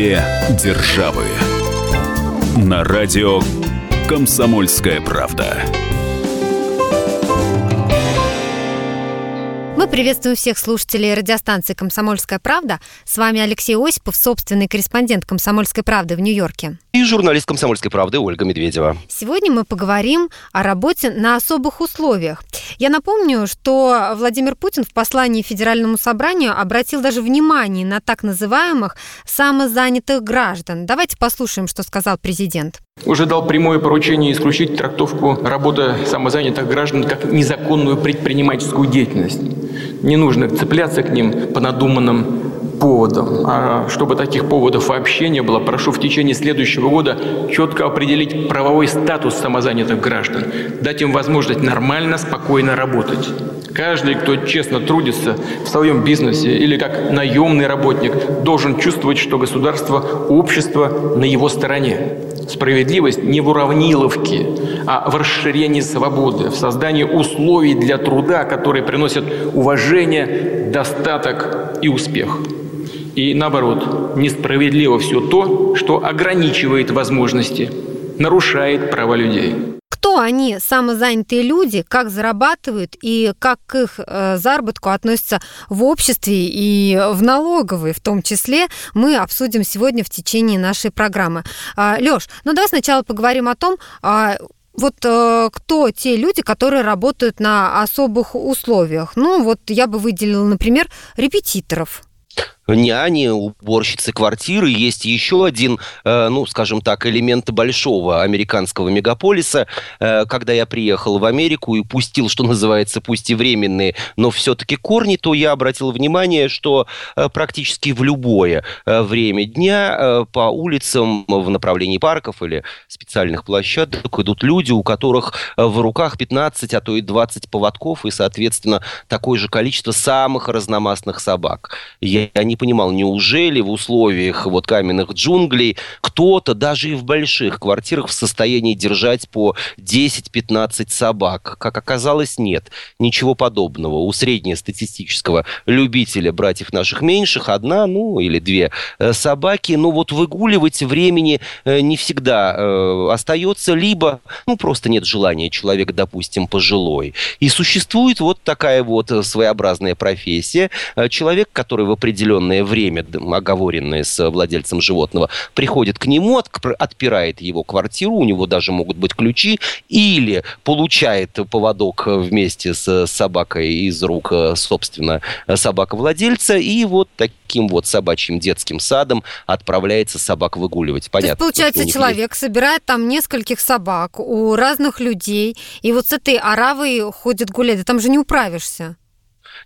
Две державы. На радио Комсомольская правда. Мы приветствуем всех слушателей радиостанции «Комсомольская правда». С вами Алексей Осипов, собственный корреспондент «Комсомольской правды» в Нью-Йорке. И журналист «Комсомольской правды» Ольга Медведева. Сегодня мы поговорим о работе на особых условиях. Я напомню, что Владимир Путин в послании Федеральному собранию обратил даже внимание на так называемых самозанятых граждан. Давайте послушаем, что сказал президент. Уже дал прямое поручение исключить трактовку работы самозанятых граждан как незаконную предпринимательскую деятельность. Не нужно цепляться к ним по надуманным поводам. А чтобы таких поводов вообще не было, прошу в течение следующего года четко определить правовой статус самозанятых граждан, дать им возможность нормально, спокойно работать. Каждый, кто честно трудится в своем бизнесе или как наемный работник, должен чувствовать, что государство, общество на его стороне. Справедливость не в уравниловке, а в расширении свободы, в создании условий для труда, которые приносят уважение, достаток и успех. И наоборот, несправедливо все то, что ограничивает возможности, нарушает права людей. Кто они, самозанятые люди, как зарабатывают и как к их э, заработку относятся в обществе и в налоговой в том числе, мы обсудим сегодня в течение нашей программы. А, Лёш, ну давай сначала поговорим о том, а, вот э, кто те люди, которые работают на особых условиях? Ну, вот я бы выделила, например, репетиторов няни, уборщицы квартиры. Есть еще один, э, ну, скажем так, элемент большого американского мегаполиса. Э, когда я приехал в Америку и пустил, что называется, пусть и временные, но все-таки корни, то я обратил внимание, что э, практически в любое время дня по улицам в направлении парков или специальных площадок идут люди, у которых в руках 15, а то и 20 поводков и, соответственно, такое же количество самых разномастных собак. Я не понимал, неужели в условиях вот каменных джунглей кто-то даже и в больших квартирах в состоянии держать по 10-15 собак? Как оказалось, нет. Ничего подобного. У среднестатистического любителя братьев наших меньших одна, ну, или две э, собаки. Но вот выгуливать времени э, не всегда э, остается, либо, ну, просто нет желания человек, допустим, пожилой. И существует вот такая вот своеобразная профессия. Человек, который в определенный определенное время, оговоренное с владельцем животного, приходит к нему, отпирает его квартиру, у него даже могут быть ключи, или получает поводок вместе с собакой из рук, собственно, собака-владельца, и вот таким вот собачьим детским садом отправляется собак выгуливать. Понятно. То есть, получается, человек есть... собирает там нескольких собак у разных людей, и вот с этой оравой ходит гулять, да там же не управишься.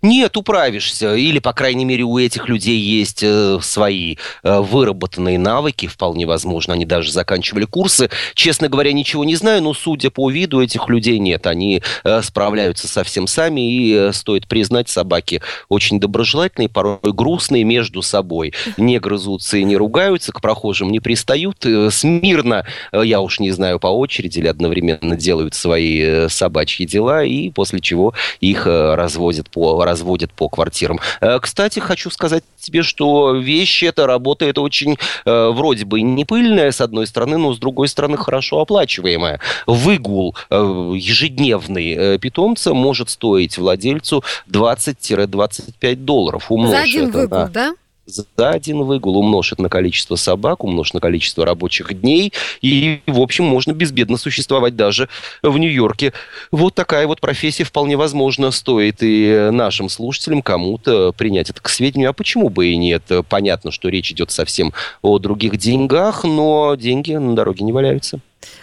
Нет, управишься. Или, по крайней мере, у этих людей есть э, свои э, выработанные навыки, вполне возможно. Они даже заканчивали курсы. Честно говоря, ничего не знаю, но судя по виду этих людей нет. Они э, справляются совсем сами. И э, стоит признать, собаки очень доброжелательные, порой грустные между собой. Не грызутся и не ругаются, к прохожим не пристают. Э, смирно, э, я уж не знаю, по очереди или одновременно делают свои э, собачьи дела. И после чего их э, разводят по разводят по квартирам. Э, кстати, хочу сказать тебе, что вещи эта работа, это очень э, вроде бы не пыльная, с одной стороны, но с другой стороны хорошо оплачиваемая. Выгул э, ежедневный питомца может стоить владельцу 20-25 долларов. Умножь За один это, выгул, да? да? За один выгул, умножить на количество собак, умножить на количество рабочих дней, и, в общем, можно безбедно существовать даже в Нью-Йорке. Вот такая вот профессия вполне возможно стоит и нашим слушателям кому-то принять это к сведению. А почему бы и нет? Понятно, что речь идет совсем о других деньгах, но деньги на дороге не валяются.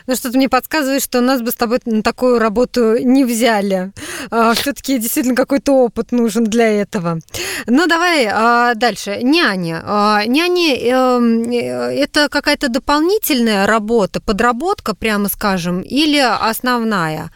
Ну, что-то мне подсказывает, что нас бы с тобой на такую работу не взяли. А, Все-таки действительно какой-то опыт нужен для этого. Ну, давай а, дальше. Няня. А, няня эм, э, это какая-то дополнительная работа, подработка, прямо скажем, или основная?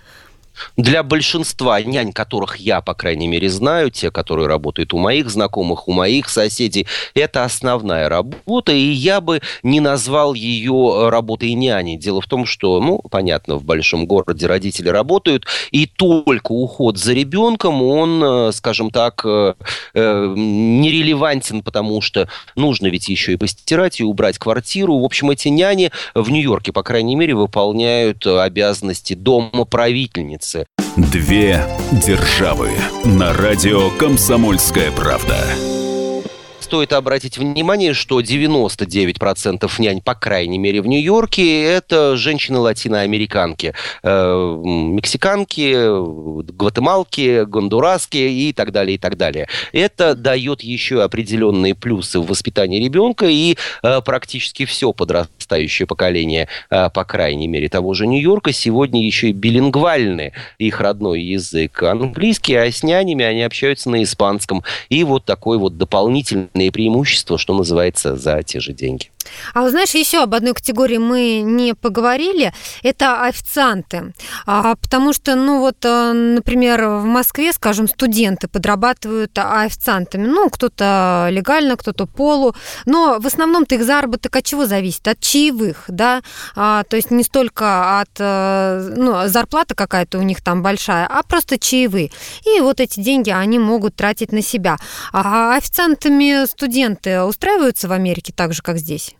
Для большинства нянь, которых я, по крайней мере, знаю, те, которые работают у моих знакомых, у моих соседей, это основная работа, и я бы не назвал ее работой няни. Дело в том, что, ну, понятно, в большом городе родители работают, и только уход за ребенком, он, э, скажем так, э, э, нерелевантен, потому что нужно ведь еще и постирать, и убрать квартиру. В общем, эти няни в Нью-Йорке, по крайней мере, выполняют обязанности домоправительницы границы. Две державы на радио «Комсомольская правда» стоит обратить внимание, что 99% нянь, по крайней мере, в Нью-Йорке, это женщины-латиноамериканки. Э, мексиканки, гватемалки, гондураски и так далее, и так далее. Это дает еще определенные плюсы в воспитании ребенка, и э, практически все подрастающее поколение, э, по крайней мере, того же Нью-Йорка, сегодня еще и билингвальны. Их родной язык английский, а с нянями они общаются на испанском. И вот такой вот дополнительный преимущества, что называется, за те же деньги. А знаешь, еще об одной категории мы не поговорили. Это официанты. А, потому что, ну вот, э, например, в Москве, скажем, студенты подрабатывают официантами. Ну, кто-то легально, кто-то полу. Но в основном-то их заработок от чего зависит? От чаевых, да? А, то есть не столько от э, ну, зарплата какая-то у них там большая, а просто чаевые. И вот эти деньги они могут тратить на себя. А официантами студенты устраиваются в Америке так же, как здесь?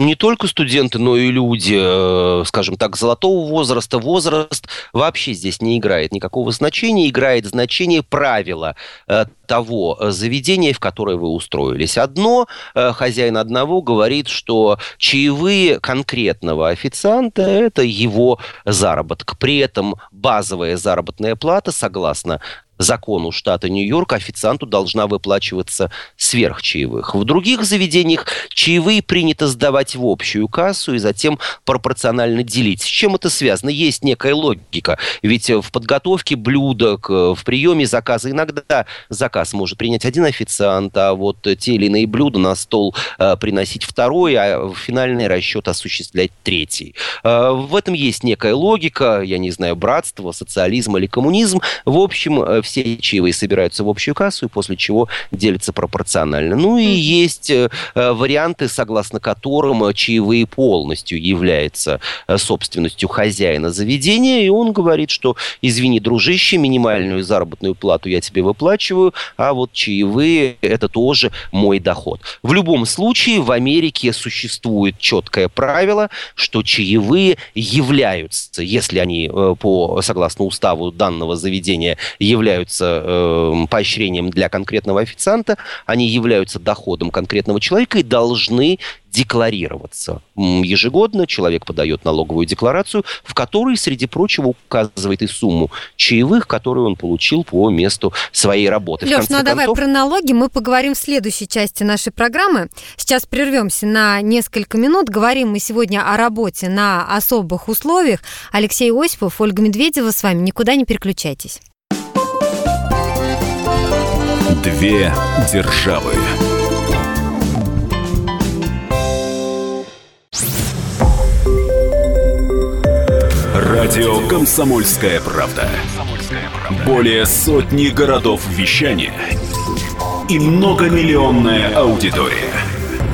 Не только студенты, но и люди, э, скажем так, золотого возраста. Возраст вообще здесь не играет никакого значения. Играет значение правила э, того заведения, в которое вы устроились. Одно, э, хозяин одного говорит, что чаевые конкретного официанта – это его заработок. При этом базовая заработная плата, согласно закону штата Нью-Йорк официанту должна выплачиваться сверх чаевых. В других заведениях чаевые принято сдавать в общую кассу и затем пропорционально делить. С чем это связано? Есть некая логика. Ведь в подготовке блюда, в приеме заказа иногда заказ может принять один официант, а вот те или иные блюда на стол э, приносить второй, а финальный расчет осуществлять третий. Э, в этом есть некая логика, я не знаю, братство, социализм или коммунизм. В общем, э, все чаевые собираются в общую кассу, и после чего делятся пропорционально. Ну и есть э, э, варианты, согласно которым э, чаевые полностью являются собственностью хозяина заведения, и он говорит, что, извини, дружище, минимальную заработную плату я тебе выплачиваю, а вот чаевые – это тоже мой доход. В любом случае, в Америке существует четкое правило, что чаевые являются, если они по, согласно уставу данного заведения, являются являются э, поощрением для конкретного официанта, они являются доходом конкретного человека и должны декларироваться. Ежегодно человек подает налоговую декларацию, в которой, среди прочего, указывает и сумму чаевых, которую он получил по месту своей работы. Леш, ну а давай про налоги мы поговорим в следующей части нашей программы. Сейчас прервемся на несколько минут. Говорим мы сегодня о работе на особых условиях. Алексей Осипов, Ольга Медведева с вами. Никуда не переключайтесь. Две державы. Радио Комсомольская правда". Более сотни городов вещания и многомиллионная аудитория.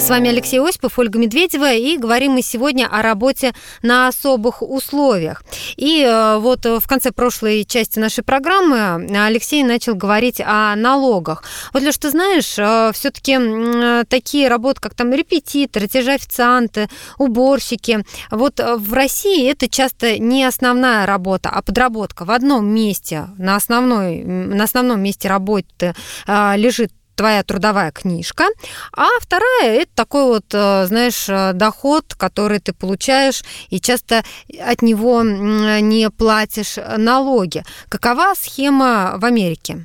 С вами Алексей Осипов, Ольга Медведева, и говорим мы сегодня о работе на особых условиях. И э, вот в конце прошлой части нашей программы Алексей начал говорить о налогах. Вот, Леш, ты знаешь, э, все-таки такие работы, как там репетиторы, те же официанты, уборщики, вот в России это часто не основная работа, а подработка. В одном месте, на, основной, на основном месте работы э, лежит твоя трудовая книжка, а вторая это такой вот, знаешь, доход, который ты получаешь и часто от него не платишь налоги. Какова схема в Америке?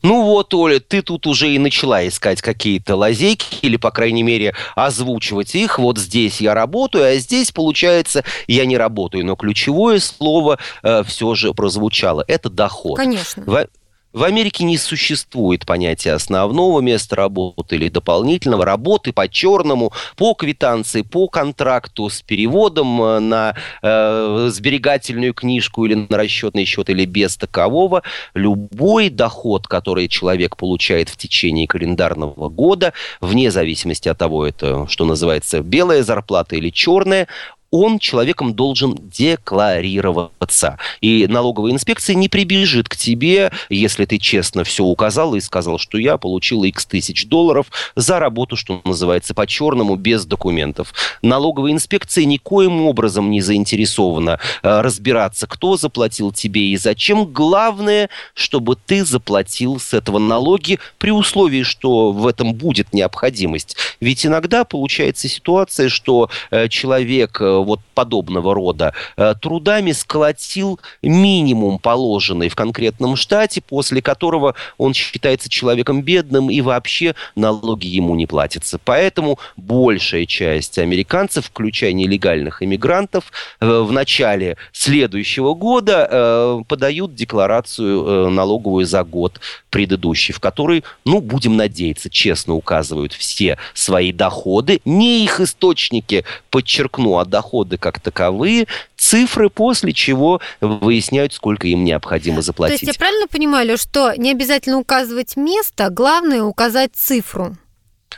Ну вот, Оля, ты тут уже и начала искать какие-то лазейки, или, по крайней мере, озвучивать их. Вот здесь я работаю, а здесь, получается, я не работаю. Но ключевое слово э, все же прозвучало. Это доход. Конечно. В... В Америке не существует понятия основного места работы или дополнительного работы по черному, по квитанции, по контракту с переводом э, на э, сберегательную книжку или на расчетный счет или без такового. Любой доход, который человек получает в течение календарного года, вне зависимости от того, это что называется белая зарплата или черная, он человеком должен декларироваться. И налоговая инспекция не прибежит к тебе, если ты честно все указал и сказал, что я получил x тысяч долларов за работу, что называется, по-черному, без документов. Налоговая инспекция никоим образом не заинтересована э, разбираться, кто заплатил тебе и зачем. Главное, чтобы ты заплатил с этого налоги при условии, что в этом будет необходимость. Ведь иногда получается ситуация, что э, человек э, вот подобного рода э, трудами сколотил минимум положенный в конкретном штате, после которого он считается человеком бедным и вообще налоги ему не платятся. Поэтому большая часть американцев, включая нелегальных иммигрантов, э, в начале следующего года э, подают декларацию налоговую за год предыдущий, в которой, ну, будем надеяться, честно указывают все свои доходы, не их источники, подчеркну, а доходы доходы как таковые, цифры, после чего выясняют, сколько им необходимо заплатить. То есть я правильно понимаю, что не обязательно указывать место, главное указать цифру?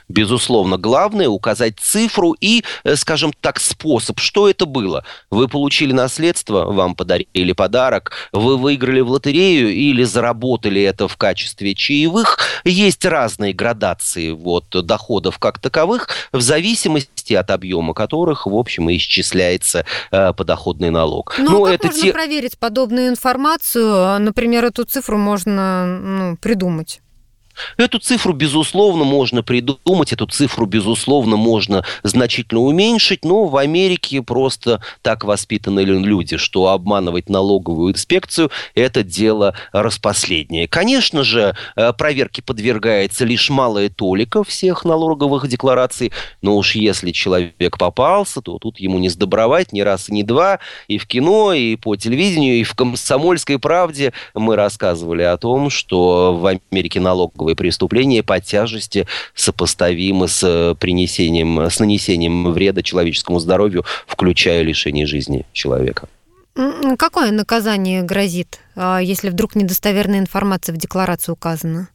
Безусловно, главное указать цифру и, э, скажем так, способ, что это было. Вы получили наследство, вам подарили подарок, вы выиграли в лотерею или заработали это в качестве чаевых. Есть разные градации вот, доходов как таковых, в зависимости от объема которых, в общем, исчисляется э, подоходный налог. Ну, Но а как это можно те... проверить подобную информацию? Например, эту цифру можно ну, придумать. Эту цифру, безусловно, можно придумать, эту цифру, безусловно, можно значительно уменьшить, но в Америке просто так воспитаны люди, что обманывать налоговую инспекцию – это дело распоследнее. Конечно же, э, проверке подвергается лишь малая толика всех налоговых деклараций, но уж если человек попался, то тут ему не сдобровать ни раз и ни два, и в кино, и по телевидению, и в «Комсомольской правде» мы рассказывали о том, что в Америке налоговая налоговые преступления по тяжести сопоставимы с э, принесением, с нанесением вреда человеческому здоровью, включая лишение жизни человека. Какое наказание грозит, а, если вдруг недостоверная информация в декларации указана?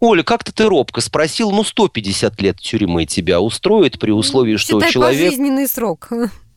Оля, как-то ты робко спросил, ну 150 лет тюрьмы тебя устроит при условии, что Считай человек... пожизненный срок.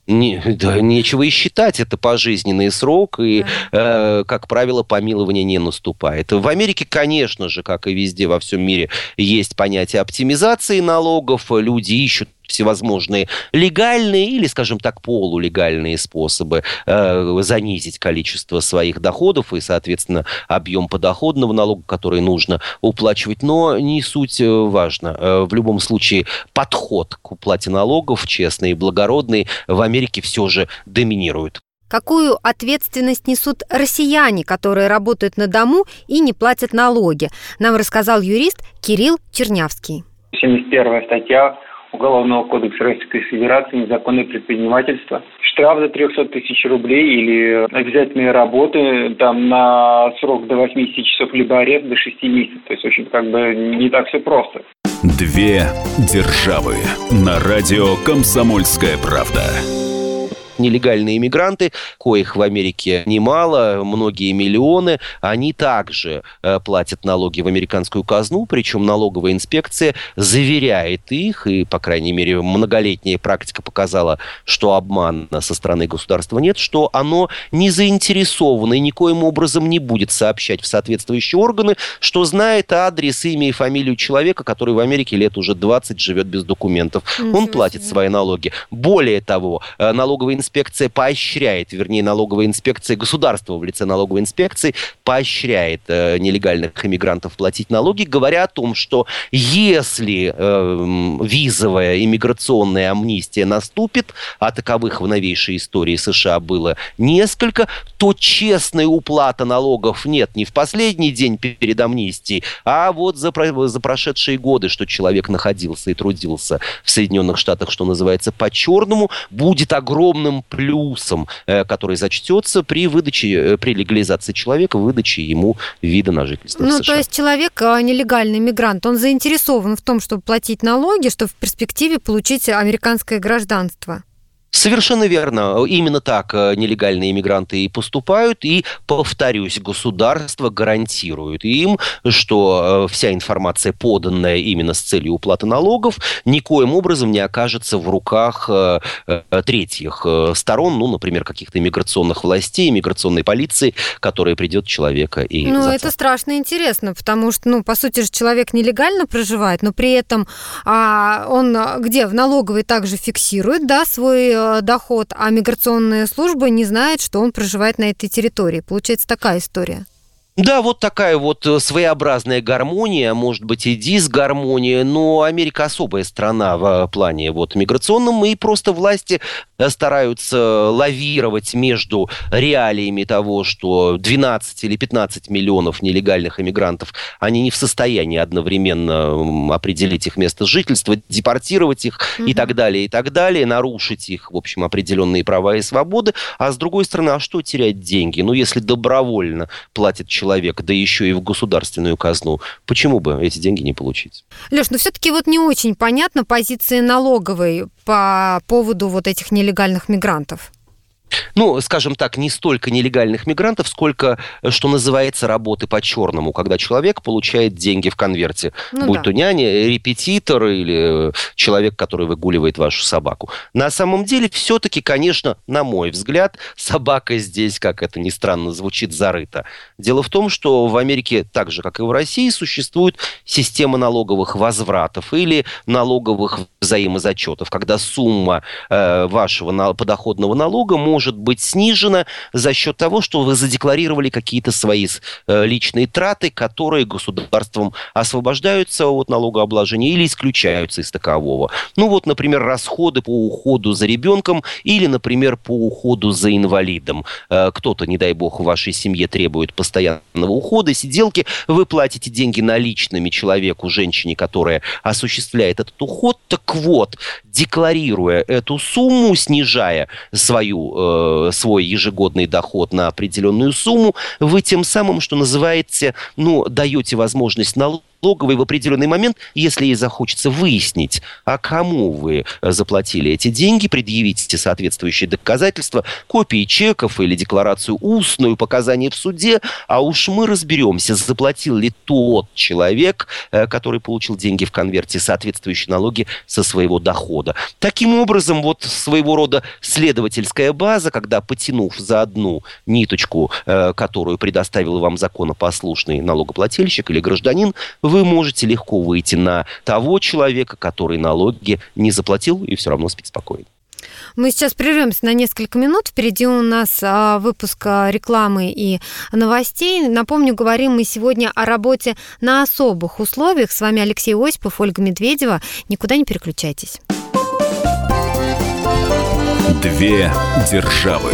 Не, да, нечего и считать, это пожизненный срок, и, э, как правило, помилование не наступает. В Америке, конечно же, как и везде во всем мире, есть понятие оптимизации налогов, люди ищут всевозможные легальные или, скажем так, полулегальные способы э, занизить количество своих доходов и, соответственно, объем подоходного налога, который нужно уплачивать. Но не суть э, важно. Э, в любом случае, подход к уплате налогов, честный и благородный, в Америке все же доминирует. Какую ответственность несут россияне, которые работают на дому и не платят налоги? Нам рассказал юрист Кирилл Чернявский. 71 статья Уголовного кодекса Российской Федерации незаконное предпринимательство. Штраф до 300 тысяч рублей или обязательные работы там на срок до 80 часов, либо арест до 6 месяцев. То есть, очень как бы не так все просто. Две державы на радио «Комсомольская правда» нелегальные иммигранты, коих в Америке немало, многие миллионы, они также э, платят налоги в американскую казну, причем налоговая инспекция заверяет их, и, по крайней мере, многолетняя практика показала, что обмана со стороны государства нет, что оно не заинтересовано и никоим образом не будет сообщать в соответствующие органы, что знает адрес, имя и фамилию человека, который в Америке лет уже 20 живет без документов. Он платит свои налоги. Более того, э, налоговая инспекция инспекция поощряет, вернее, налоговая инспекция, государство в лице налоговой инспекции поощряет э, нелегальных иммигрантов платить налоги, говоря о том, что если э, визовая иммиграционная амнистия наступит, а таковых в новейшей истории США было несколько, то честная уплата налогов нет не в последний день перед амнистией, а вот за, за прошедшие годы, что человек находился и трудился в Соединенных Штатах, что называется, по-черному, будет огромным плюсом, э, который зачтется при выдаче, э, при легализации человека, выдаче ему вида на жительство ну, то есть человек, а, нелегальный мигрант, он заинтересован в том, чтобы платить налоги, чтобы в перспективе получить американское гражданство. Совершенно верно. Именно так э, нелегальные иммигранты и поступают. И, повторюсь, государство гарантирует им, что э, вся информация, поданная именно с целью уплаты налогов, никоим образом не окажется в руках э, третьих сторон, ну, например, каких-то иммиграционных властей, иммиграционной полиции, которая придет человека и Ну, зацап. это страшно интересно, потому что, ну, по сути же, человек нелегально проживает, но при этом а, он где? В налоговой также фиксирует, да, свой доход, а миграционная служба не знает, что он проживает на этой территории. Получается такая история. Да, вот такая вот э, своеобразная гармония, может быть, и дисгармония, но Америка особая страна в плане вот миграционном, и просто власти э, стараются лавировать между реалиями того, что 12 или 15 миллионов нелегальных иммигрантов, они не в состоянии одновременно определить их место жительства, депортировать их угу. и так далее, и так далее, нарушить их, в общем, определенные права и свободы, а с другой стороны, а что терять деньги? Ну, если добровольно платит человек человек, да еще и в государственную казну, почему бы эти деньги не получить? Леш, но все-таки вот не очень понятна позиция налоговой по поводу вот этих нелегальных мигрантов ну, скажем так, не столько нелегальных мигрантов, сколько, э, что называется, работы по-черному, когда человек получает деньги в конверте, ну, будь да. то няня, репетитор или э, человек, который выгуливает вашу собаку. На самом деле, все-таки, конечно, на мой взгляд, собака здесь, как это ни странно звучит, зарыта. Дело в том, что в Америке, так же, как и в России, существует система налоговых возвратов или налоговых взаимозачетов, когда сумма э, вашего подоходного налога может может быть снижена за счет того, что вы задекларировали какие-то свои э, личные траты, которые государством освобождаются от налогообложения или исключаются из такового. Ну вот, например, расходы по уходу за ребенком или, например, по уходу за инвалидом. Э, кто-то, не дай бог, в вашей семье требует постоянного ухода, сиделки, вы платите деньги наличными человеку, женщине, которая осуществляет этот уход. Так вот, декларируя эту сумму, снижая свою э, свой ежегодный доход на определенную сумму, вы тем самым, что называется, ну, даете возможность налог налоговой в определенный момент, если ей захочется выяснить, а кому вы э, заплатили эти деньги, предъявите соответствующие доказательства, копии чеков или декларацию устную, показания в суде, а уж мы разберемся, заплатил ли тот человек, э, который получил деньги в конверте, соответствующие налоги со своего дохода. Таким образом, вот своего рода следовательская база, когда потянув за одну ниточку, э, которую предоставил вам законопослушный налогоплательщик или гражданин, вы можете легко выйти на того человека, который налоги не заплатил и все равно спит спокойно. Мы сейчас прервемся на несколько минут. Впереди у нас а, выпуск а, рекламы и новостей. Напомню, говорим мы сегодня о работе на особых условиях. С вами Алексей Осипов, Ольга Медведева. Никуда не переключайтесь. Две державы.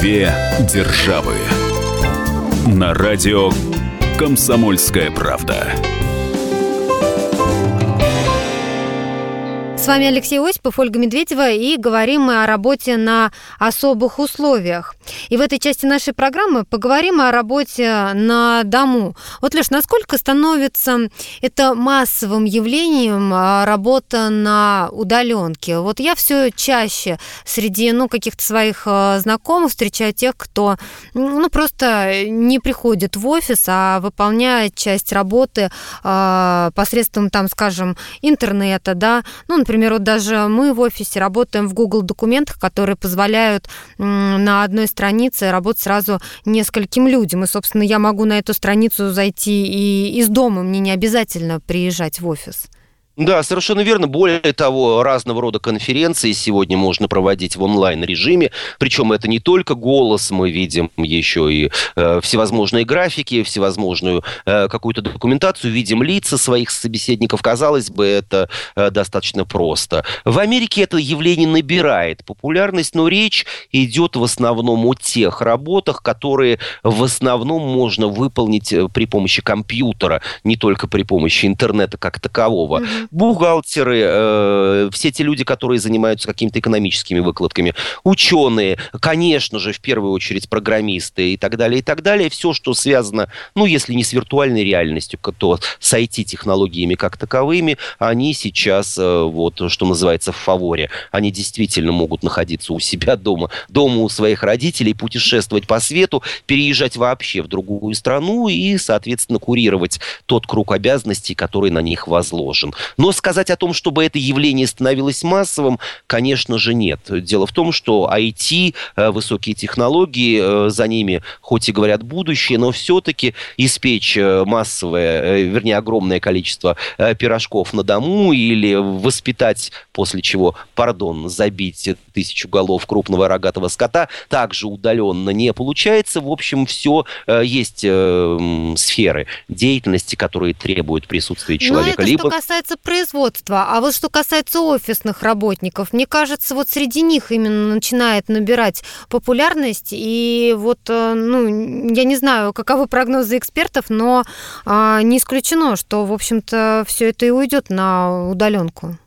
Две державы. На радио Комсомольская правда. С вами Алексей Осипов, Ольга Медведева, и говорим мы о работе на особых условиях. И в этой части нашей программы поговорим о работе на дому. Вот, Леш, насколько становится это массовым явлением а, работа на удаленке? Вот я все чаще среди ну, каких-то своих а, знакомых встречаю тех, кто ну, просто не приходит в офис, а выполняет часть работы э, посредством, там, скажем, интернета, да. Ну, например, вот даже мы в офисе работаем в Google документах, которые позволяют э, на одной странице работать сразу нескольким людям. И, собственно, я могу на эту страницу зайти и из дома, мне не обязательно приезжать в офис. Да, совершенно верно. Более того, разного рода конференции сегодня можно проводить в онлайн-режиме. Причем это не только голос, мы видим еще и э, всевозможные графики, всевозможную э, какую-то документацию, видим лица своих собеседников. Казалось бы, это э, достаточно просто. В Америке это явление набирает популярность, но речь идет в основном о тех работах, которые в основном можно выполнить э, при помощи компьютера, не только при помощи интернета как такового. Бухгалтеры, э, все те люди, которые занимаются какими-то экономическими выкладками, ученые, конечно же, в первую очередь программисты и так далее, и так далее. Все, что связано, ну, если не с виртуальной реальностью, то с IT-технологиями как таковыми, они сейчас, э, вот, что называется, в фаворе. Они действительно могут находиться у себя дома, дома у своих родителей, путешествовать по свету, переезжать вообще в другую страну и, соответственно, курировать тот круг обязанностей, который на них возложен. Но сказать о том, чтобы это явление становилось массовым, конечно же, нет. Дело в том, что IT, э, высокие технологии, э, за ними, хоть и говорят будущее, но все-таки испечь э, массовое, вернее, огромное количество пирожков на дому или воспитать, после чего, пардон, забить тысячу голов крупного рогатого скота, также удаленно не получается. В общем, все есть сферы деятельности, которые требуют присутствия человека. Но это либо... что касается производства. А вот что касается офисных работников, мне кажется, вот среди них именно начинает набирать популярность. И вот, э, ну, я не знаю, каковы прогнозы экспертов, но а, не исключено, что, в общем-то, все это и уйдет на удаленку.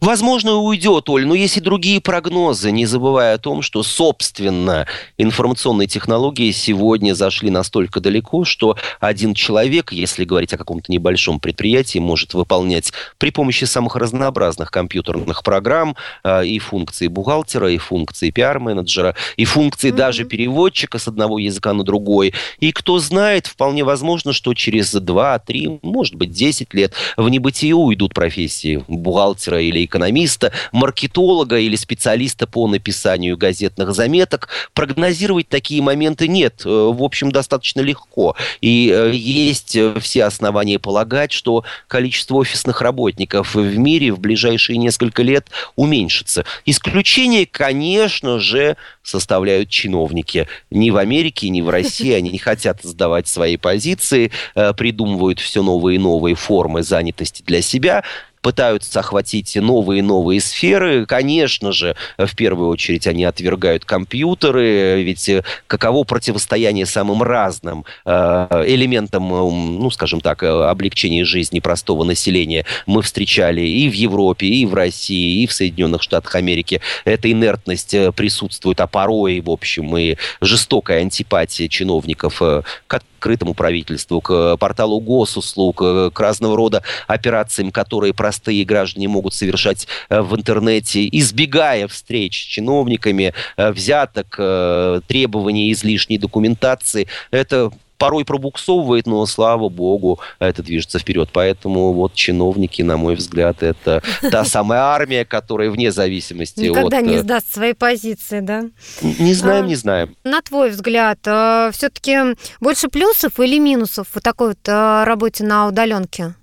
Возможно, уйдет, Оль, но есть и другие прогнозы, не забывая о том, что, собственно, информационные технологии сегодня зашли настолько далеко, что один человек, если говорить о каком-то небольшом предприятии, может выполнять при помощи самых разнообразных компьютерных программ э, и функции бухгалтера, и функции пиар-менеджера, и функции mm-hmm. даже переводчика с одного языка на другой. И кто знает, вполне возможно, что через 2, 3, может быть, 10 лет в небытие уйдут профессии бухгалтера или экономиста, маркетолога или специалиста по написанию газетных заметок. Прогнозировать такие моменты нет. Э, в общем, достаточно легко. И э, есть э, все основания полагать, что количество офисных работников в мире в ближайшие несколько лет уменьшится. Исключение, конечно же, составляют чиновники. Ни в Америке, ни в России они не хотят сдавать свои позиции, придумывают все новые и новые формы занятости для себя пытаются охватить новые и новые сферы. Конечно же, в первую очередь они отвергают компьютеры, ведь э, каково противостояние самым разным э, элементам, ну, скажем так, э, облегчения жизни простого населения мы встречали и в Европе, и в России, и в Соединенных Штатах Америки. Эта инертность присутствует, а порой, в общем, и жестокая антипатия чиновников к открытому правительству, к порталу госуслуг, к разного рода операциям, которые простые граждане могут совершать э, в интернете, избегая встреч с чиновниками, э, взяток, э, требований излишней документации. Это порой пробуксовывает, но, слава богу, это движется вперед. Поэтому вот чиновники, на мой взгляд, это та самая армия, которая вне зависимости Никогда от... не сдаст свои позиции, да? Не знаем, а, не знаем. На твой взгляд, все-таки больше плюсов или минусов в такой вот работе на удаленке?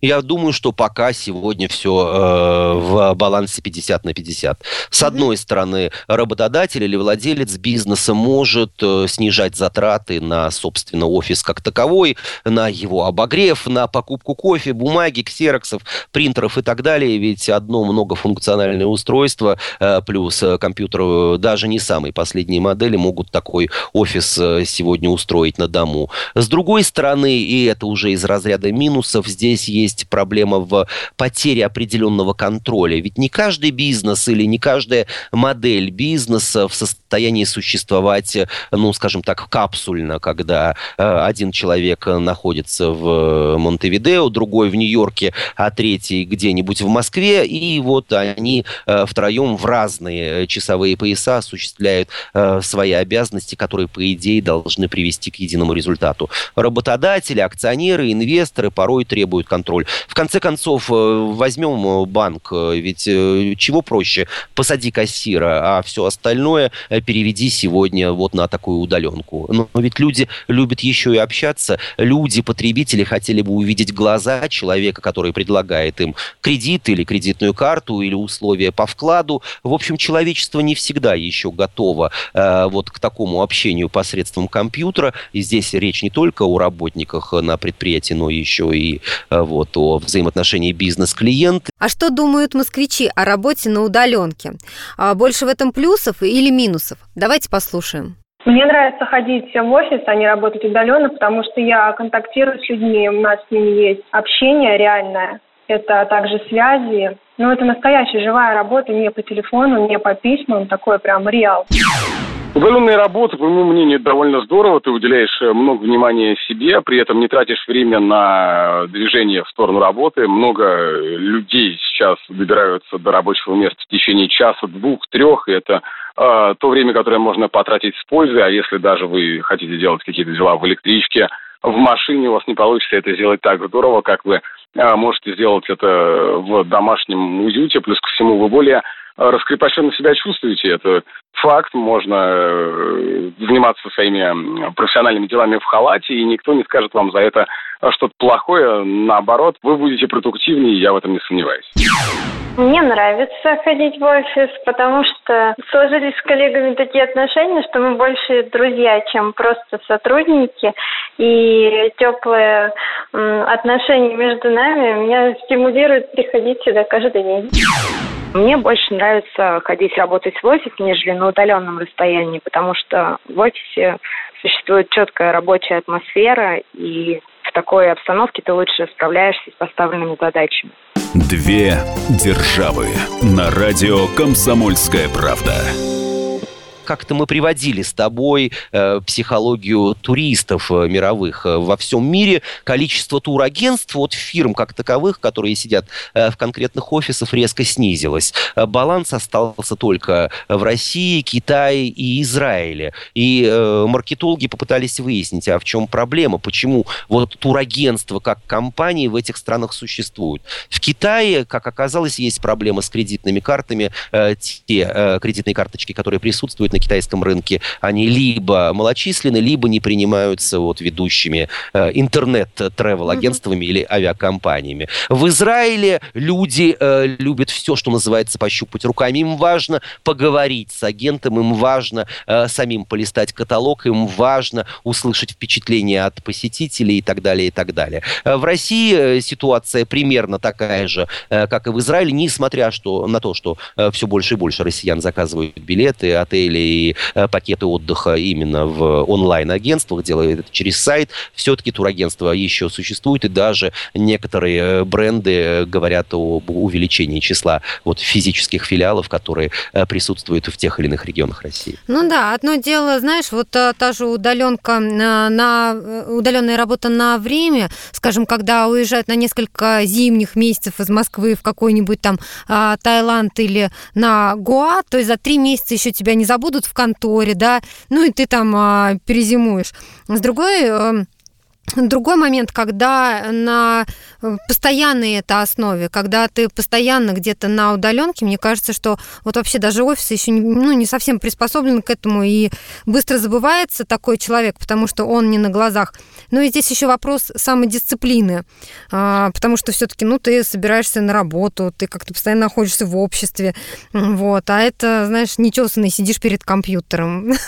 Я думаю, что пока сегодня все э, в балансе 50 на 50. С одной стороны, работодатель или владелец бизнеса может э, снижать затраты на, собственно, офис как таковой, на его обогрев, на покупку кофе, бумаги, ксероксов, принтеров и так далее. Ведь одно многофункциональное устройство э, плюс э, компьютер э, даже не самой последней модели могут такой офис э, сегодня устроить на дому. С другой стороны, и это уже из разряда минусов, здесь есть есть проблема в потере определенного контроля. Ведь не каждый бизнес или не каждая модель бизнеса в состоянии существовать, ну, скажем так, капсульно, когда э, один человек находится в Монтевидео, другой в Нью-Йорке, а третий где-нибудь в Москве, и вот они э, втроем в разные часовые пояса осуществляют э, свои обязанности, которые, по идее, должны привести к единому результату. Работодатели, акционеры, инвесторы порой требуют контроль. В конце концов, возьмем банк, ведь чего проще? Посади кассира, а все остальное переведи сегодня вот на такую удаленку. Но ведь люди любят еще и общаться. Люди, потребители хотели бы увидеть глаза человека, который предлагает им кредит или кредитную карту или условия по вкладу. В общем, человечество не всегда еще готово э, вот к такому общению посредством компьютера. И здесь речь не только о работниках на предприятии, но еще и э, вот о взаимоотношении бизнес-клиент. А что думают москвичи о работе на удаленке? А больше в этом плюсов или минусов? Давайте послушаем. Мне нравится ходить в офис, а не работать удаленно, потому что я контактирую с людьми, у нас с ними есть общение реальное, это также связи. Ну, это настоящая живая работа, не по телефону, не по письмам, такое прям реал. Удаленная работа, по моему мнению, довольно здорово. Ты уделяешь э, много внимания себе, при этом не тратишь время на движение в сторону работы. Много э, людей сейчас добираются до рабочего места в течение часа, двух, трех, и это э, то время, которое можно потратить с пользой. А если даже вы хотите делать какие-то дела в электричке, в машине у вас не получится это сделать так здорово, как вы э, можете сделать это в домашнем уюте. Плюс ко всему вы более раскрепощенно себя чувствуете. Это факт. Можно э, заниматься своими профессиональными делами в халате, и никто не скажет вам за это что-то плохое. Наоборот, вы будете продуктивнее, я в этом не сомневаюсь. Мне нравится ходить в офис, потому что сложились с коллегами такие отношения, что мы больше друзья, чем просто сотрудники. И теплые отношения между нами меня стимулируют приходить сюда каждый день. Мне больше нравится ходить работать в офис, нежели на удаленном расстоянии, потому что в офисе существует четкая рабочая атмосфера, и в такой обстановке ты лучше справляешься с поставленными задачами. Две державы на радио «Комсомольская правда» как-то мы приводили с тобой э, психологию туристов э, мировых э, во всем мире. Количество турагентств, вот фирм как таковых, которые сидят э, в конкретных офисах, резко снизилось. Э, баланс остался только в России, Китае и Израиле. И э, маркетологи попытались выяснить, а в чем проблема, почему вот турагентства как компании в этих странах существуют. В Китае, как оказалось, есть проблема с кредитными картами. Э, те э, кредитные карточки, которые присутствуют на китайском рынке, они либо малочисленны, либо не принимаются вот ведущими э, интернет-тревел-агентствами mm-hmm. или авиакомпаниями. В Израиле люди э, любят все, что называется, пощупать руками. Им важно поговорить с агентом, им важно э, самим полистать каталог, им важно услышать впечатления от посетителей и так далее, и так далее. Э, в России э, ситуация примерно такая же, э, как и в Израиле, несмотря что, на то, что все больше и больше россиян заказывают билеты, отели и э, пакеты отдыха именно в онлайн-агентствах, делают это через сайт, все-таки турагентство еще существует, и даже некоторые э, бренды э, говорят об увеличении числа вот физических филиалов, которые присутствуют в тех или иных регионах России. Ну да, одно дело, знаешь, вот та, же удаленка на, на удаленная работа на время, скажем, когда уезжают на несколько зимних месяцев из Москвы в какой-нибудь там а, Таиланд или на Гоа, то есть за три месяца еще тебя не забудут будут в конторе, да, ну и ты там а, перезимуешь. С другой э, Другой момент, когда на э, постоянной это основе, когда ты постоянно где-то на удаленке, мне кажется, что вот вообще даже офис еще не, ну, не совсем приспособлен к этому, и быстро забывается такой человек, потому что он не на глазах. Ну и здесь еще вопрос самодисциплины, а, потому что все-таки, ну, ты собираешься на работу, ты как-то постоянно находишься в обществе, вот, а это, знаешь, нечесанный сидишь перед компьютером.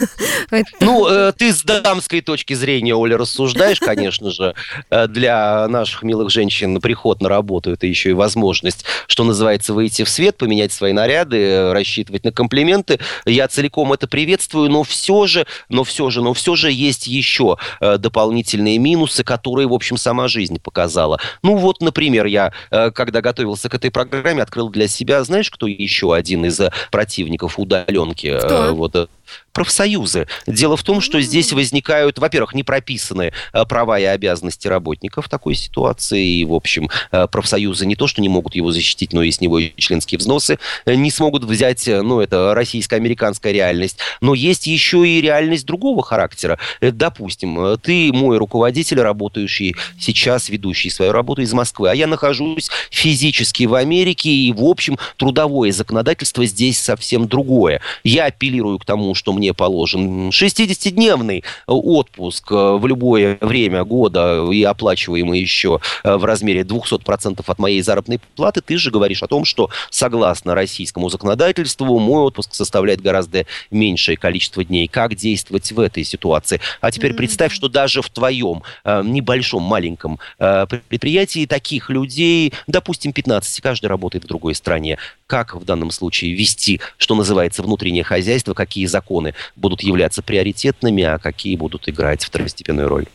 Ну, э, ты с дамской точки зрения, Оля, рассуждаешь, конечно, конечно же, э, для наших милых женщин приход на работу это еще и возможность, что называется, выйти в свет, поменять свои наряды, рассчитывать на комплименты. Я целиком это приветствую, но все же, но все же, но все же есть еще э, дополнительные минусы, которые, в общем, сама жизнь показала. Ну вот, например, я, э, когда готовился к этой программе, открыл для себя, знаешь, кто еще один из противников удаленки? Кто? Вот профсоюзы. Дело в том, что здесь возникают, во-первых, непрописанные э, права и обязанности работников в такой ситуации. И, в общем, э, профсоюзы не то, что не могут его защитить, но и с него и членские взносы э, не смогут взять, ну, это российско-американская реальность. Но есть еще и реальность другого характера. Допустим, ты мой руководитель, работающий сейчас, ведущий свою работу из Москвы, а я нахожусь физически в Америке, и, в общем, трудовое законодательство здесь совсем другое. Я апеллирую к тому, что мне положен 60-дневный отпуск э, в любое время года и оплачиваемый еще э, в размере 200% от моей заработной платы, ты же говоришь о том, что согласно российскому законодательству мой отпуск составляет гораздо меньшее количество дней. Как действовать в этой ситуации? А теперь mm-hmm. представь, что даже в твоем э, небольшом, маленьком предприятии таких людей, допустим, 15, каждый работает в другой стране. Как в данном случае вести, что называется, внутреннее хозяйство, какие законы будут являться приоритетными, а какие будут играть второстепенную роль.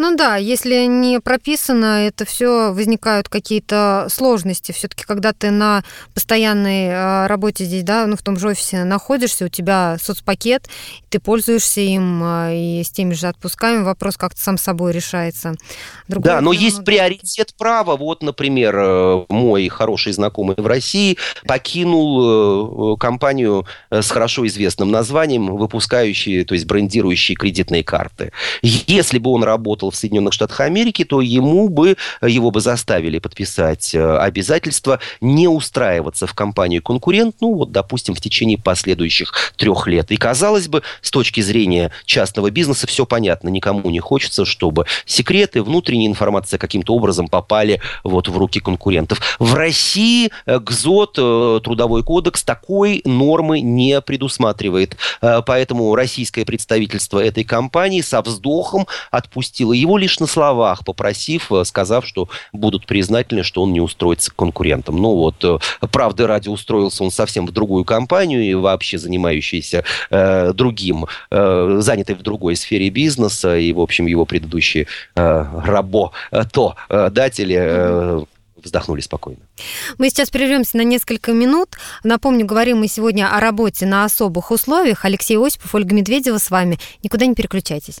Ну да, если не прописано, это все возникают какие-то сложности. Все-таки, когда ты на постоянной а, работе здесь, да, ну в том же офисе находишься, у тебя соцпакет, ты пользуешься им а, и с теми же отпусками, вопрос как-то сам собой решается. Другой да, но есть приоритет права. Вот, например, э, мой хороший знакомый в России покинул э, компанию с хорошо известным названием, выпускающие, то есть брендирующие кредитные карты. Если бы он работал работал в Соединенных Штатах Америки, то ему бы, его бы заставили подписать э, обязательство не устраиваться в компанию конкурент, ну вот, допустим, в течение последующих трех лет. И казалось бы, с точки зрения частного бизнеса все понятно. Никому не хочется, чтобы секреты, внутренняя информация каким-то образом попали вот в руки конкурентов. В России э, ГЗОТ, э, Трудовой кодекс, такой нормы не предусматривает. Поэтому российское представительство этой компании со вздохом отпустило его лишь на словах, попросив, э, сказав, что будут признательны, что он не устроится к конкурентам. Ну вот, э, правда, ради устроился он совсем в другую компанию и вообще занимающийся э, другим, э, занятый в другой сфере бизнеса, и, в общем, его предыдущие э, рабо, э, то э, датели э, вздохнули спокойно. Мы сейчас прервемся на несколько минут. Напомню, говорим мы сегодня о работе на особых условиях. Алексей Осипов, Ольга Медведева с вами. Никуда не переключайтесь.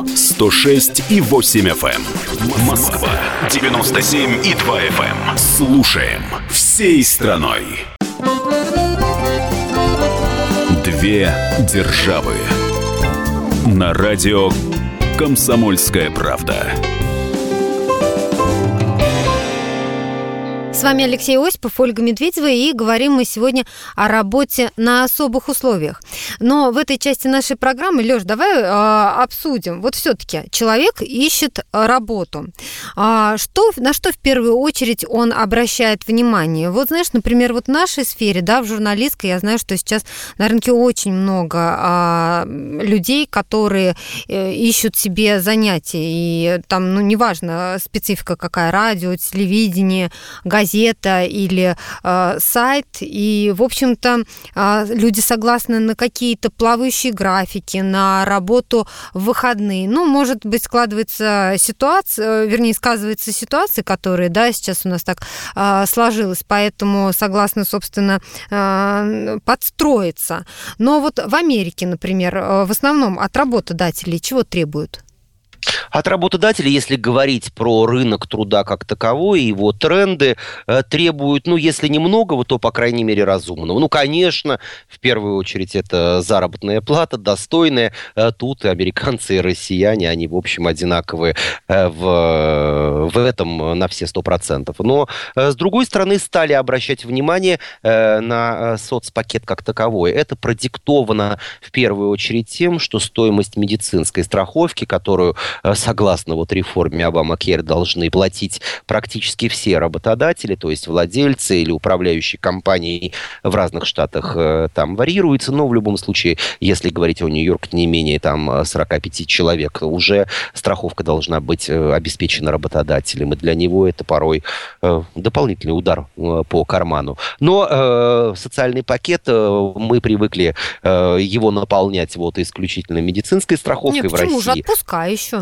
106 и 8 FM. Эм. Москва 97 и 2 FM. Эм. Слушаем всей страной. Две державы. На радио Комсомольская правда. С вами Алексей Осипов, Ольга Медведева, и говорим мы сегодня о работе на особых условиях. Но в этой части нашей программы, Лёш, давай э, обсудим. Вот все-таки человек ищет работу. А что, на что в первую очередь он обращает внимание? Вот знаешь, например, вот в нашей сфере, да, в журналистской, я знаю, что сейчас на рынке очень много а, людей, которые э, ищут себе занятия. И там, ну, неважно, специфика какая, радио, телевидение, газета, или э, сайт, и, в общем-то, э, люди согласны на какие-то плавающие графики, на работу в выходные. Ну, может быть, складывается ситуация, вернее, сказывается ситуация, которая, да, сейчас у нас так э, сложилась, поэтому согласны, собственно, э, подстроиться. Но вот в Америке, например, э, в основном от работодателей чего требуют? От работодателей, если говорить про рынок труда как таковой, его тренды э, требуют, ну, если немного, то, по крайней мере, разумного. Ну, конечно, в первую очередь это заработная плата, достойная. Э, тут и американцы, и россияне, они, в общем, одинаковые э, в, в этом на все сто процентов. Но, с другой стороны, стали обращать внимание на соцпакет как таковой. Это продиктовано, в первую очередь, тем, что стоимость медицинской страховки, которую согласно вот реформе Обама-Кер, должны платить практически все работодатели, то есть владельцы или управляющие компании в разных штатах э, там варьируется, но в любом случае, если говорить о Нью-Йорке, не менее там 45 человек, уже страховка должна быть э, обеспечена работодателем, и для него это порой дополнительный удар по карману. Но социальный пакет, мы привыкли его наполнять вот исключительно медицинской страховкой Нет, в России. же отпуска еще.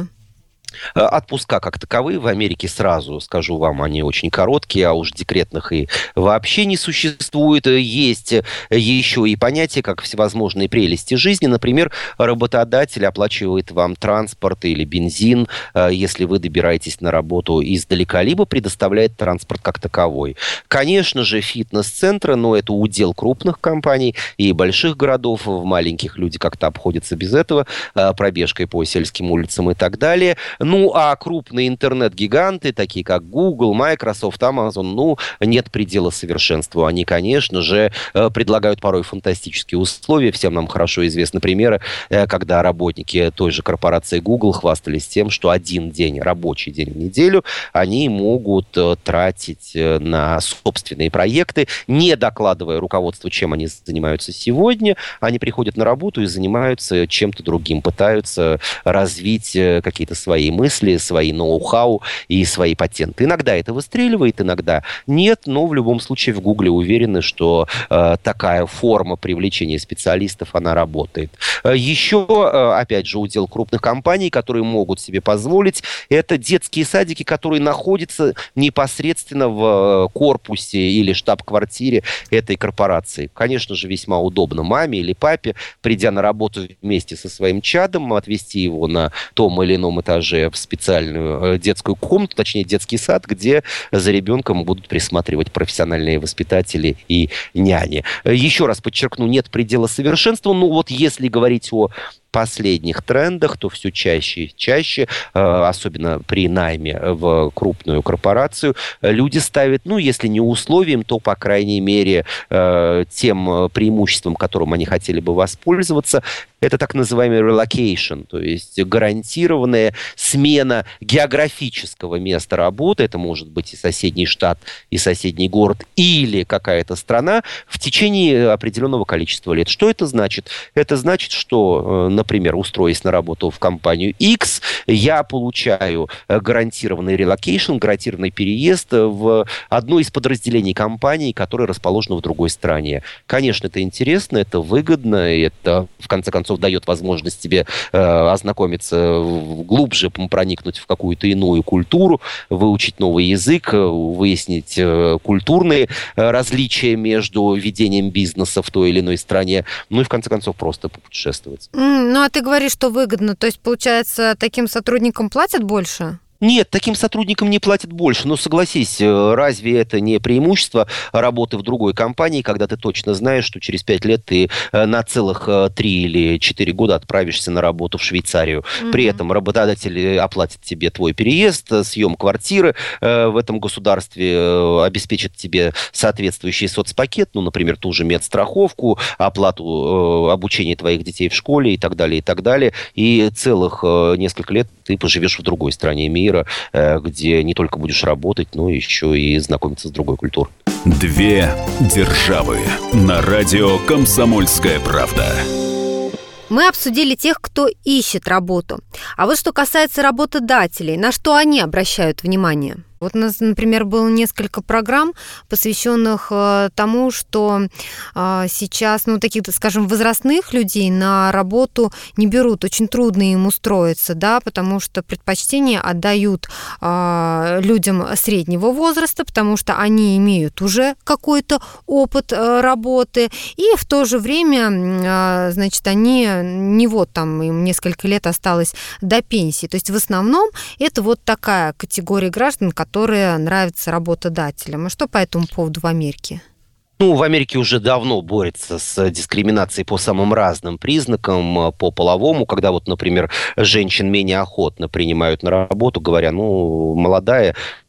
Э, отпуска как таковые в Америке сразу, скажу вам, они очень короткие, а уж декретных и вообще не существует. Есть еще и понятие, как всевозможные прелести жизни. Например, работодатель оплачивает вам транспорт или бензин, э, если вы добираетесь на работу издалека, либо предоставляет транспорт как таковой. Конечно же, фитнес-центры, но это удел крупных компаний и больших городов. В маленьких люди как-то обходятся без этого, э, пробежкой по сельским улицам и так далее. Ну, а крупные интернет-гиганты, такие как Google, Microsoft, Amazon, ну, нет предела совершенству. Они, конечно же, э, предлагают порой фантастические условия. Всем нам хорошо известны примеры, э, когда работники той же корпорации Google хвастались тем, что один день, рабочий день в неделю, они могут э, тратить на собственные проекты, не докладывая руководству, чем они занимаются сегодня. Они приходят на работу и занимаются чем-то другим, пытаются развить какие-то свои мысли, свои ноу-хау и свои патенты. Иногда это выстреливает, иногда нет, но в любом случае в Гугле уверены, что э, такая форма привлечения специалистов, она работает. Э, еще, э, опять же, удел крупных компаний, которые могут себе позволить, это детские садики, которые находятся непосредственно в э, корпусе или штаб-квартире этой корпорации. Конечно же, весьма удобно маме или папе, придя на работу вместе со своим чадом, отвезти его на том или ином этаже в специальную э, детскую комнату, точнее детский сад, где за ребенком будут присматривать профессиональные воспитатели и няни. Еще раз подчеркну, нет предела совершенства. Ну вот если говорить о последних трендах, то все чаще и чаще, э, особенно при найме в крупную корпорацию, люди ставят, ну, если не условием, то, по крайней мере, э, тем преимуществом, которым они хотели бы воспользоваться, это так называемый relocation, то есть гарантированная смена географического места работы, это может быть и соседний штат, и соседний город, или какая-то страна в течение определенного количества лет. Что это значит? Это значит, что э, например, устроясь на работу в компанию X, я получаю э, гарантированный relocation, гарантированный переезд в одно из подразделений компании, которое расположено в другой стране. Конечно, это интересно, это выгодно, это, в конце концов, дает возможность тебе э, ознакомиться глубже, проникнуть в какую-то иную культуру, выучить новый язык, выяснить э, культурные э, различия между ведением бизнеса в той или иной стране, ну и, в конце концов, просто попутешествовать. Ну, а ты говоришь, что выгодно. То есть, получается, таким сотрудникам платят больше? Нет, таким сотрудникам не платят больше. Но согласись, э, разве это не преимущество работы в другой компании, когда ты точно знаешь, что через пять лет ты э, на целых э, три или четыре года отправишься на работу в Швейцарию. Угу. При этом работодатель оплатит тебе твой переезд, съем квартиры в этом государстве, обеспечит тебе соответствующий соцпакет, ну, например, ту же медстраховку, оплату обучения твоих детей в школе и так далее, и так далее. И целых несколько лет ты поживешь в другой стране мира мира, э, где не только будешь работать, но еще и знакомиться с другой культурой. Две державы на радио «Комсомольская правда». Мы обсудили тех, кто ищет работу. А вот что касается работодателей, на что они обращают внимание – Вот у нас, например, было несколько программ, посвященных э, тому, что э, сейчас, ну, таких, скажем, возрастных людей на работу не берут, очень трудно им устроиться, да, потому что предпочтение отдают э, людям среднего возраста, потому что они имеют уже какой-то опыт работы, и в то же время, значит, они не вот там им несколько лет осталось до пенсии. То есть в основном это вот такая категория граждан, которая нравится работодателям. А что по этому поводу в Америке? Ну, в Америке уже давно борется с дискриминацией по самым разным признакам, по половому, когда вот, например, женщин менее охотно принимают на работу, говоря, ну, молодая, Э,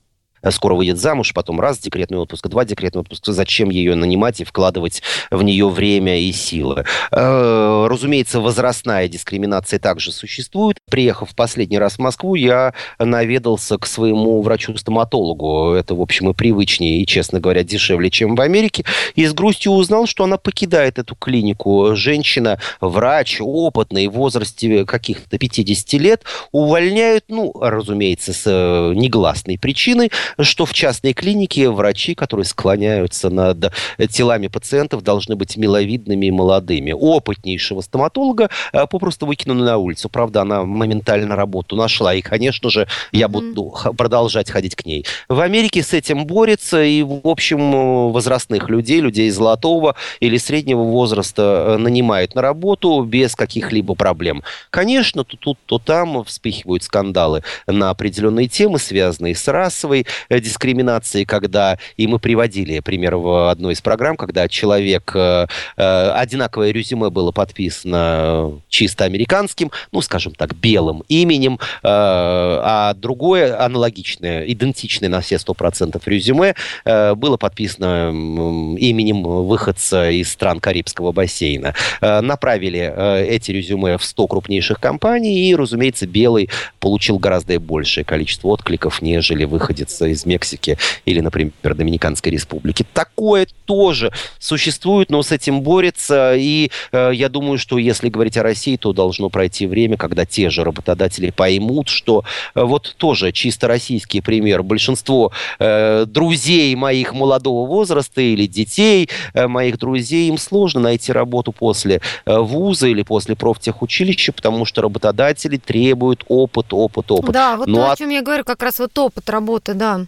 скоро выйдет замуж, потом раз декретный отпуск, два декретный отпуск. Зачем ее нанимать и вкладывать в нее время и силы? Э, разумеется, возрастная дискриминация также существует. Приехав в последний раз в Москву, я наведался к своему врачу-стоматологу. Это, в общем, и привычнее, и, честно говоря, дешевле, чем в Америке. И с грустью узнал, что она покидает эту клинику. Женщина, врач, опытный, в возрасте каких-то 50 лет, увольняют, ну, разумеется, с э, негласной причиной, что в частной клинике врачи, которые склоняются над телами пациентов, должны быть миловидными и молодыми. Опытнейшего стоматолога э, попросту выкинули на улицу. Правда, она моментально работу нашла. И, конечно же, я буду продолжать ходить к ней. В Америке с этим борется. И, в общем, возрастных людей, людей золотого или среднего возраста э, нанимают на работу без каких-либо проблем. Конечно, то тут, то там вспыхивают скандалы на определенные темы, связанные с расовой Э, дискриминации, когда, и мы приводили пример в одной из программ, когда человек, э, э, одинаковое резюме было подписано чисто американским, ну, скажем так, белым именем, а другое аналогичное, идентичное на все 100% резюме было подписано именем выходца из стран Карибского бассейна. Направили эти резюме в 100 крупнейших компаний, и, разумеется, белый получил гораздо большее количество откликов, нежели выходец из Мексики или, например, Доминиканской республики. Такое тоже существует, но с этим борется. И э, я думаю, что если говорить о России, то должно пройти время, когда те же работодатели поймут, что э, вот тоже чисто российский пример. Большинство э, друзей моих молодого возраста или детей э, моих друзей, им сложно найти работу после э, вуза или после профтехучилища, потому что работодатели требуют опыт, опыт, опыт. Да, вот ну, то, о чем я говорю, как раз вот опыт работы, да.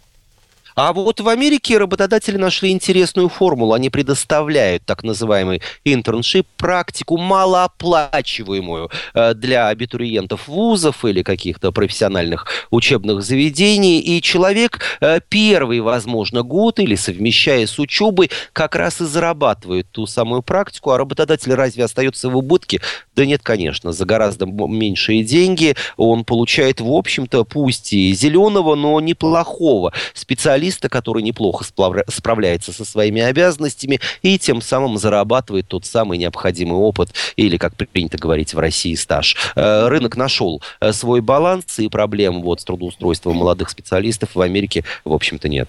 А вот в Америке работодатели нашли интересную формулу. Они предоставляют так называемый интерншип, практику малооплачиваемую э, для абитуриентов вузов или каких-то профессиональных учебных заведений. И человек э, первый, возможно, год или совмещая с учебой, как раз и зарабатывает ту самую практику. А работодатель разве остается в убытке? Да нет, конечно, за гораздо меньшие деньги он получает, в общем-то, пусть и зеленого, но неплохого специалиста специалиста, который неплохо справляется со своими обязанностями и тем самым зарабатывает тот самый необходимый опыт или, как принято говорить в России, стаж. Э, рынок нашел э, свой баланс и проблем вот с трудоустройством молодых специалистов в Америке, в общем-то, нет.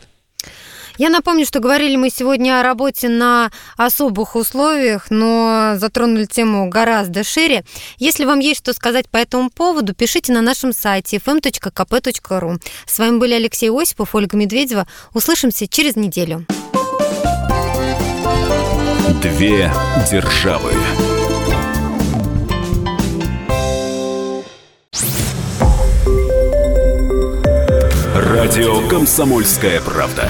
Я напомню, что говорили мы сегодня о работе на особых условиях, но затронули тему гораздо шире. Если вам есть что сказать по этому поводу, пишите на нашем сайте fm.kp.ru. С вами были Алексей Осипов, Ольга Медведева. Услышимся через неделю. Две державы. Радио «Комсомольская правда».